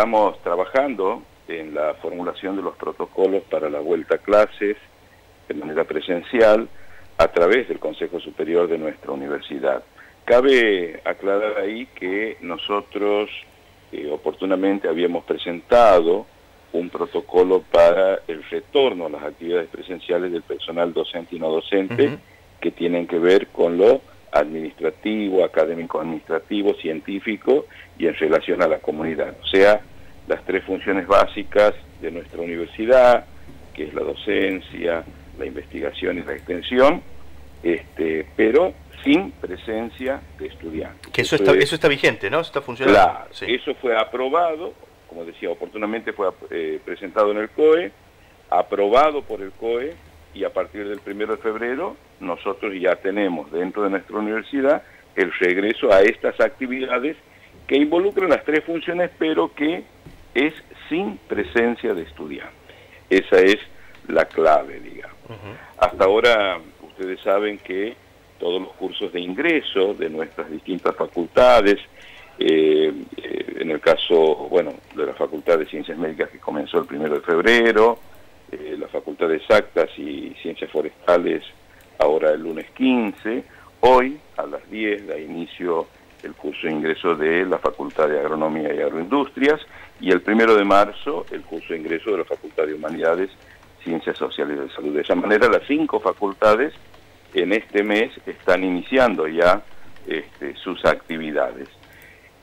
estamos trabajando en la formulación de los protocolos para la vuelta a clases de manera presencial a través del Consejo Superior de nuestra universidad. Cabe aclarar ahí que nosotros eh, oportunamente habíamos presentado un protocolo para el retorno a las actividades presenciales del personal docente y no docente que tienen que ver con lo administrativo, académico administrativo, científico y en relación a la comunidad. O sea, las tres funciones básicas de nuestra universidad, que es la docencia, la investigación y la extensión, este, pero sin presencia de estudiantes. Que eso, está, eso está vigente, ¿no? está funcionando. Claro, eso fue aprobado, como decía, oportunamente fue eh, presentado en el COE, aprobado por el COE y a partir del primero de febrero nosotros ya tenemos dentro de nuestra universidad el regreso a estas actividades que involucran las tres funciones, pero que es sin presencia de estudiantes. Esa es la clave, digamos. Hasta ahora ustedes saben que todos los cursos de ingreso de nuestras distintas facultades, eh, eh, en el caso, bueno, de la Facultad de Ciencias Médicas que comenzó el primero de febrero, eh, la Facultad de Exactas y Ciencias Forestales ahora el lunes 15, hoy a las 10 da inicio el curso de ingreso de la Facultad de Agronomía y Agroindustrias y el primero de marzo el curso de ingreso de la Facultad de Humanidades, Ciencias Sociales y de Salud. De esa manera las cinco facultades en este mes están iniciando ya este, sus actividades.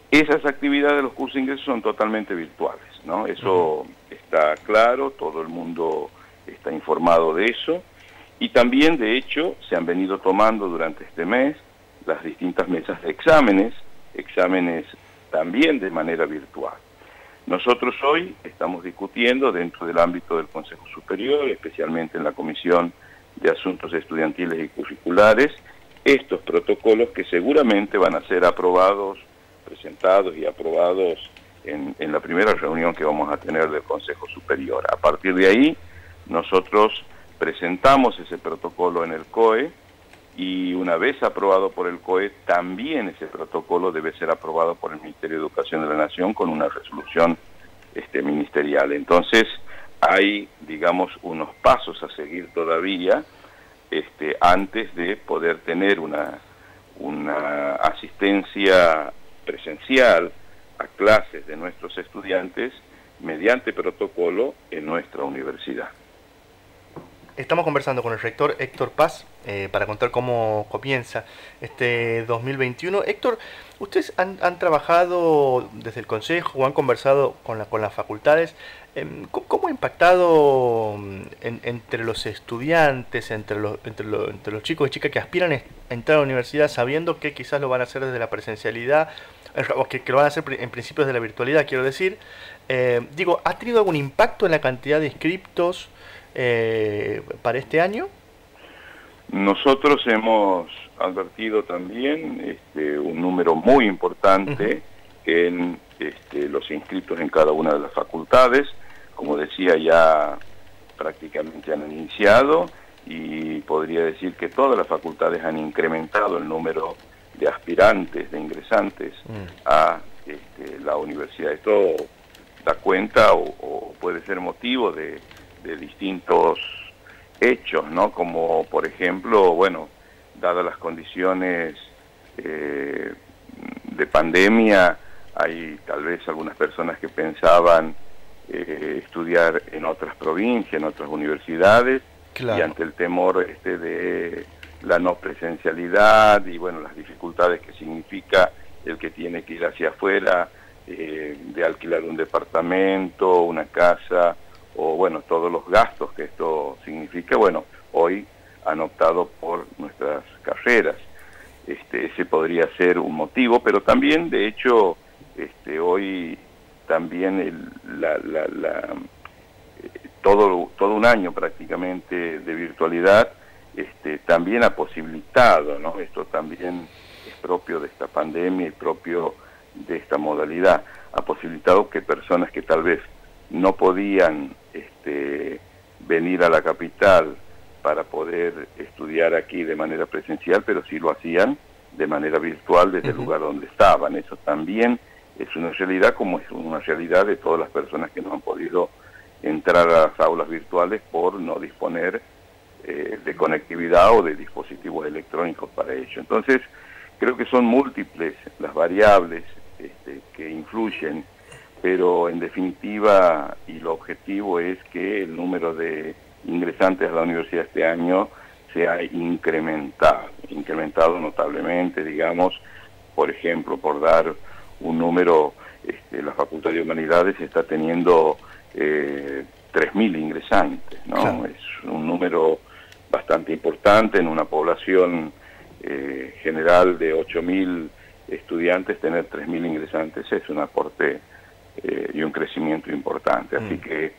Esas actividades de los cursos de ingreso son totalmente virtuales, ¿no? Eso está claro, todo el mundo está informado de eso. Y también, de hecho, se han venido tomando durante este mes las distintas mesas de exámenes, exámenes también de manera virtual. Nosotros hoy estamos discutiendo dentro del ámbito del Consejo Superior, especialmente en la Comisión de Asuntos Estudiantiles y Curriculares, estos protocolos que seguramente van a ser aprobados, presentados y aprobados en, la primera reunión que vamos a tener del Consejo Superior. A partir de ahí, nosotros presentamos ese protocolo en el COE, y una vez aprobado por el COE, también ese protocolo debe ser aprobado por el Ministerio de Educación de la Nación con una resolución este, ministerial. Entonces, hay, digamos, unos pasos a seguir todavía este, antes de poder tener una, una asistencia presencial a clases de nuestros estudiantes mediante protocolo en nuestra universidad. Estamos conversando con el rector Héctor Paz eh, para contar cómo comienza este 2021. Héctor, ustedes han, trabajado desde el Consejo o han conversado con, con las facultades. Em, ¿Cómo ha impactado mm, entre los estudiantes, entre los, entre, los chicos y chicas que aspiran a entrar a la universidad sabiendo que quizás lo van a hacer desde la presencialidad, o que, lo van a hacer en principio desde la virtualidad, quiero decir? Eh, digo, ¿ha tenido algún impacto en la cantidad de inscriptos? Eh, para este año? Nosotros hemos advertido también este, un número muy importante en este, los inscritos en cada una de las facultades. Como decía, ya prácticamente han iniciado y podría decir que todas las facultades han incrementado el número de aspirantes, de ingresantes mm. a este, la universidad. Esto da cuenta o puede ser motivo de de distintos hechos, ¿no? Como por ejemplo, bueno, dadas las condiciones eh, de pandemia, hay tal vez algunas personas que pensaban eh, estudiar en otras provincias, en otras universidades, y ante el temor este de la no presencialidad y bueno, las dificultades que significa el que tiene que ir hacia afuera, eh, de alquilar un departamento, una casa, o bueno, todos los gastos que esto significa, bueno, hoy han optado por nuestras carreras. Este, ese podría ser un motivo, pero también, de hecho, este, hoy también el, la, la, eh, todo, todo un año prácticamente de virtualidad este, también ha posibilitado, ¿no? Esto también es propio de esta pandemia y propio de esta modalidad, ha posibilitado que personas que tal vez no podían este, venir a la capital para poder estudiar aquí de manera presencial, pero sí lo hacían de manera virtual desde el lugar donde estaban. Eso también es una realidad como es una realidad de todas las personas que no han podido entrar a las aulas virtuales por no disponer eh, de conectividad o de dispositivos electrónicos para ello. Entonces, creo que son múltiples las variables este, que influyen, pero en definitiva, y lo objetivo es que el número de ingresantes a la universidad este año se ha incrementado, incrementado notablemente, digamos, por ejemplo, por dar un número, este, la Facultad de Humanidades está teniendo eh, 3.000 ingresantes, ¿no? Es un número bastante importante en una población eh, general de 8.000 estudiantes, tener 3.000 ingresantes es un aporte eh, y un crecimiento importante. Así mm. que,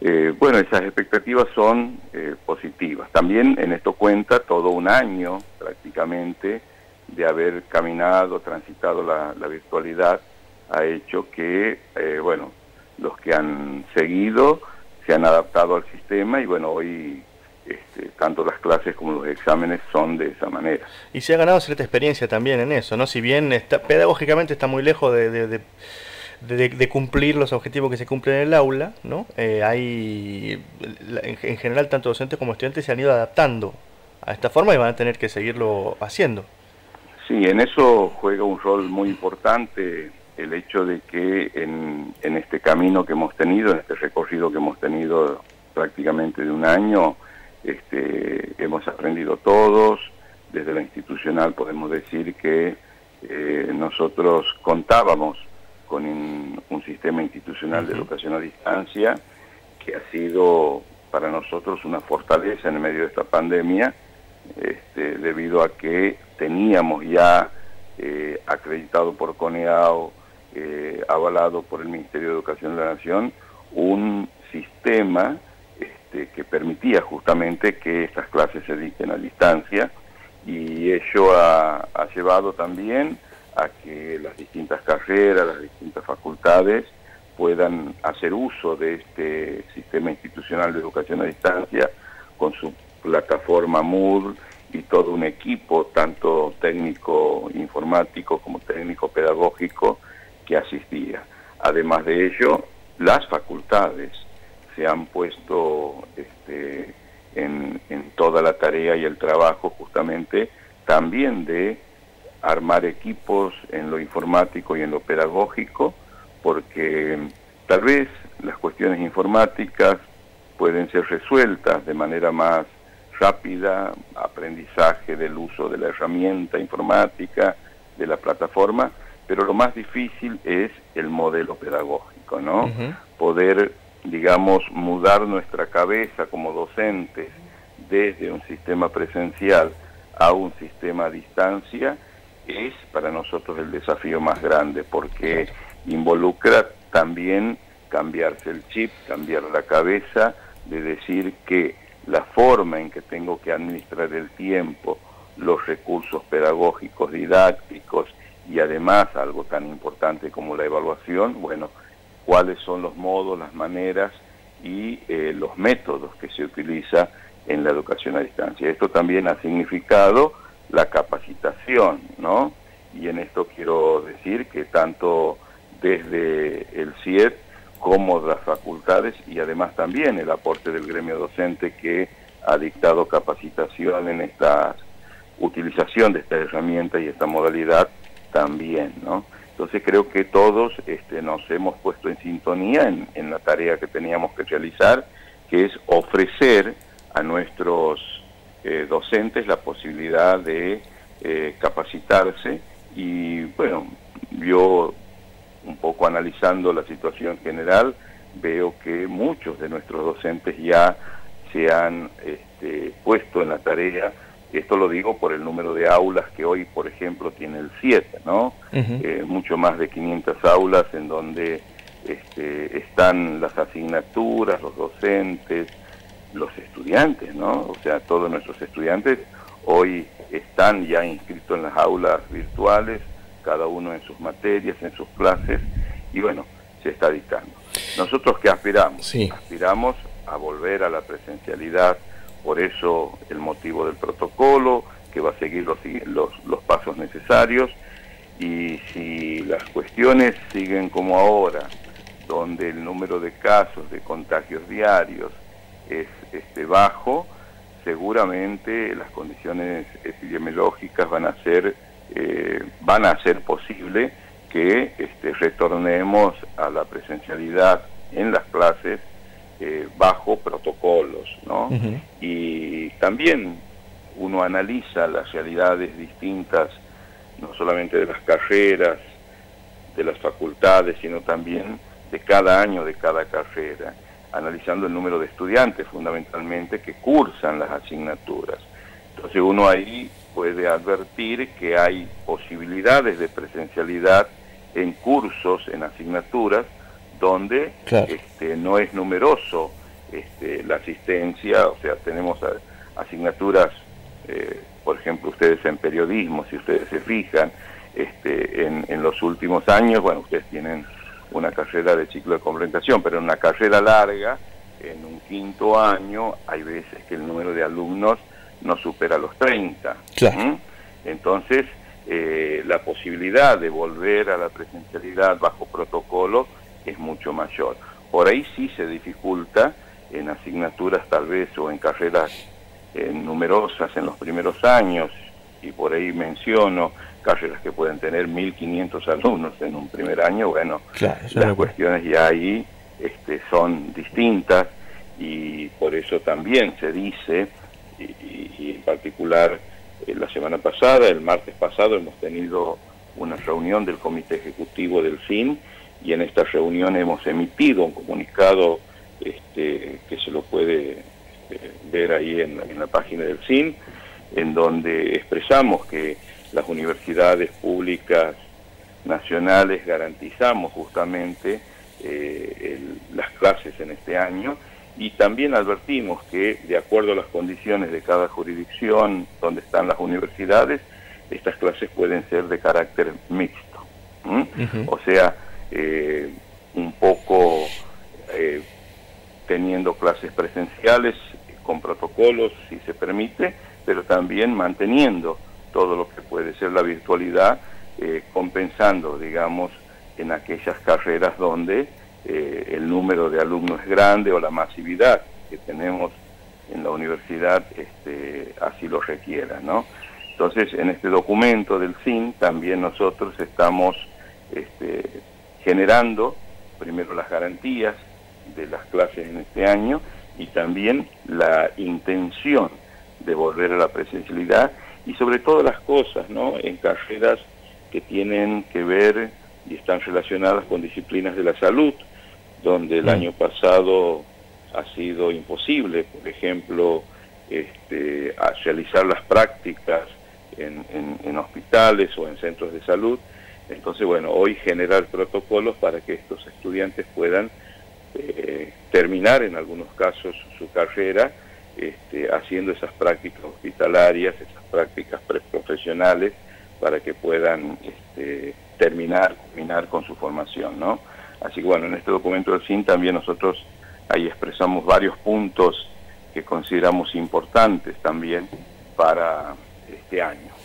eh, bueno, esas expectativas son positivas. También en esto cuenta todo un año prácticamente de haber caminado, transitado la, virtualidad, ha hecho que, eh, bueno, los que han seguido se han adaptado al sistema y bueno, hoy este, tanto las clases como los exámenes son de esa manera. Y se ha ganado cierta experiencia también en eso, ¿no? Si bien está, pedagógicamente está muy lejos de, de, cumplir los objetivos que se cumplen en el aula, ¿no? Eh, hay, en, en general, tanto docentes como estudiantes se han ido adaptando a esta forma y van a tener que seguirlo haciendo. Sí, en eso juega un rol muy importante el hecho de que en, este camino que hemos tenido, en este recorrido que hemos tenido prácticamente de un año, este, hemos aprendido todos, desde la institucional podemos decir que eh, nosotros contábamos con un, sistema institucional de educación a distancia que ha sido para nosotros una fortaleza en medio de esta pandemia, este, debido a que teníamos ya eh, acreditado por CONEAO, eh, avalado por el Ministerio de Educación de la Nación, un sistema este, que permitía justamente que estas clases se dicten a distancia. Y ello ha, llevado también a que las distintas carreras, las distintas facultades puedan hacer uso de este sistema institucional de educación a distancia con su plataforma Moodle y todo un equipo, tanto técnico informático como técnico pedagógico, que asistía. Además de ello, las facultades se han puesto este, en, en toda la tarea y el trabajo justamente también de armar equipos en lo informático y en lo pedagógico, porque tal vez las cuestiones informáticas pueden ser resueltas de manera más rápida, aprendizaje del uso de la herramienta informática, de la plataforma, pero lo más difícil es el modelo pedagógico, ¿no? Poder, digamos, mudar nuestra cabeza como docentes desde un sistema presencial a un sistema a distancia es para nosotros el desafío más grande porque involucra también cambiarse el chip, cambiar la cabeza, de decir que la forma en que tengo que administrar el tiempo, los recursos pedagógicos, didácticos y además algo tan importante como la evaluación, bueno, cuáles son los modos, las maneras y eh, los métodos que se utiliza en la educación a distancia. Esto también ha significado la capacitación, ¿no? Y en esto quiero decir que tanto desde el CIET como las facultades y además también el aporte del gremio docente que ha dictado capacitación en esta utilización de esta herramienta y esta modalidad también, ¿no? Entonces creo que todos este, nos hemos puesto en sintonía en, la tarea que teníamos que realizar, que es ofrecer a nuestros eh, docentes la posibilidad de eh, capacitarse y bueno, yo un poco analizando la situación general, veo que muchos de nuestros docentes ya se han este, puesto en la tarea, esto lo digo por el número de aulas que hoy, por ejemplo, tiene el 7, ¿no? Eh, mucho más de 500 aulas en donde este, están las asignaturas, los docentes, los estudiantes, ¿no? O sea, todos nuestros estudiantes hoy están ya inscritos en las aulas virtuales, cada uno en sus materias, en sus clases, y bueno, se está dictando. Nosotros que aspiramos, aspiramos a volver a la presencialidad, por eso el motivo del protocolo, que va a seguir los, los, pasos necesarios, Y si las cuestiones siguen como ahora, donde el número de casos de contagios diarios es este, bajo, seguramente las condiciones epidemiológicas van a ser eh, van a hacer posible que este, retornemos a la presencialidad en las clases eh, bajo protocolos, ¿no? Y también uno analiza las realidades distintas, no solamente de las carreras, de las facultades, sino también de cada año de cada carrera, analizando el número de estudiantes fundamentalmente que cursan las asignaturas. Entonces uno ahí puede advertir que hay posibilidades de presencialidad en cursos, en asignaturas, donde este, no es numeroso este, la asistencia, o sea, tenemos asignaturas, eh, por ejemplo, ustedes en periodismo, si ustedes se fijan, este, en, en, los últimos años, bueno, ustedes tienen una carrera de ciclo de complementación, pero en una carrera larga, en un quinto año, hay veces que el número de alumnos no supera los 30. Entonces, eh, la posibilidad de volver a la presencialidad bajo protocolo es mucho mayor. Por ahí sí se dificulta en asignaturas tal vez o en carreras eh, numerosas en los primeros años, y por ahí menciono carreras que pueden tener 1.500 alumnos en un primer año, bueno, las cuestiones ya ahí este, son distintas y por eso también se dice, y, en particular eh, la semana pasada, el martes pasado, hemos tenido una reunión del Comité Ejecutivo del CIN y en esta reunión hemos emitido un comunicado este, que se lo puede este, ver ahí en, en la página del CIN, en donde expresamos que las universidades públicas nacionales garantizamos justamente eh, las clases en este año y también advertimos que de acuerdo a las condiciones de cada jurisdicción donde están las universidades, estas clases pueden ser de carácter mixto. O sea, eh, un poco eh, teniendo clases presenciales con protocolos, si se permite, pero también manteniendo todo lo que puede ser la virtualidad, eh, compensando, digamos, en aquellas carreras donde eh, el número de alumnos es grande o la masividad que tenemos en la universidad este, así lo requiera, ¿no? Entonces, en este documento del CIN también nosotros estamos este, generando primero las garantías de las clases en este año y también la intención de volver a la presencialidad y sobre todo las cosas, ¿no? En carreras que tienen que ver y están relacionadas con disciplinas de la salud, donde el mm. año pasado ha sido imposible, por ejemplo, este, realizar las prácticas en, en, hospitales o en centros de salud. Entonces, bueno, hoy generar protocolos para que estos estudiantes puedan eh, terminar en algunos casos su carrera este, haciendo esas prácticas hospitalarias, esas prácticas preprofesionales, para que puedan este, terminar, culminar con su formación, ¿no? Así que bueno, en este documento del CIN también nosotros ahí expresamos varios puntos que consideramos importantes también para este año.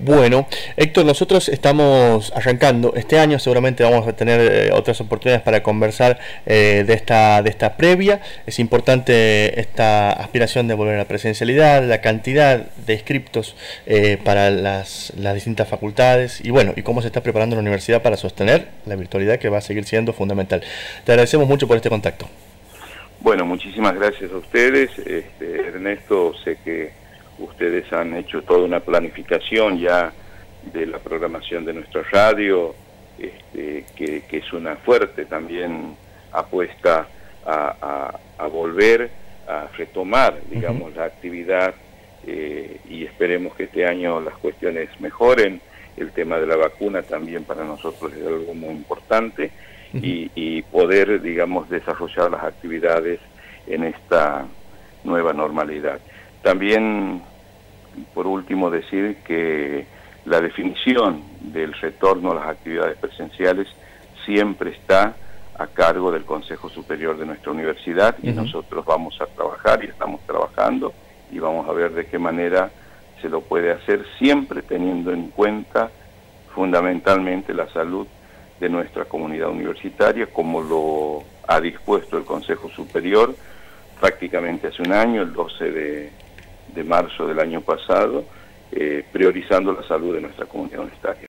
Bueno, Héctor, nosotros estamos arrancando este año, seguramente vamos a tener eh, otras oportunidades para conversar eh, de, esta, de esta previa. Es importante esta aspiración de volver a la presencialidad, la cantidad de inscriptos eh, para las, las, distintas facultades y bueno, y cómo se está preparando la universidad para sostener la virtualidad que va a seguir siendo fundamental. Te agradecemos mucho por este contacto. Bueno, muchísimas gracias a ustedes. Este, Ernesto, sé que ustedes han hecho toda una planificación ya de la programación de nuestra radio, este, que, es una fuerte también apuesta a, volver a retomar, digamos, la actividad eh, y esperemos que este año las cuestiones mejoren. El tema de la vacuna también para nosotros es algo muy importante y, y poder, digamos, desarrollar las actividades en esta nueva normalidad. También, por último, decir que la definición del retorno a las actividades presenciales siempre está a cargo del Consejo Superior de nuestra universidad y nosotros vamos a trabajar y estamos trabajando y vamos a ver de qué manera se lo puede hacer siempre teniendo en cuenta fundamentalmente la salud de nuestra comunidad universitaria, como lo ha dispuesto el Consejo Superior prácticamente hace un año, el 12 de, marzo del año pasado, eh, priorizando la salud de nuestra comunidad universitaria.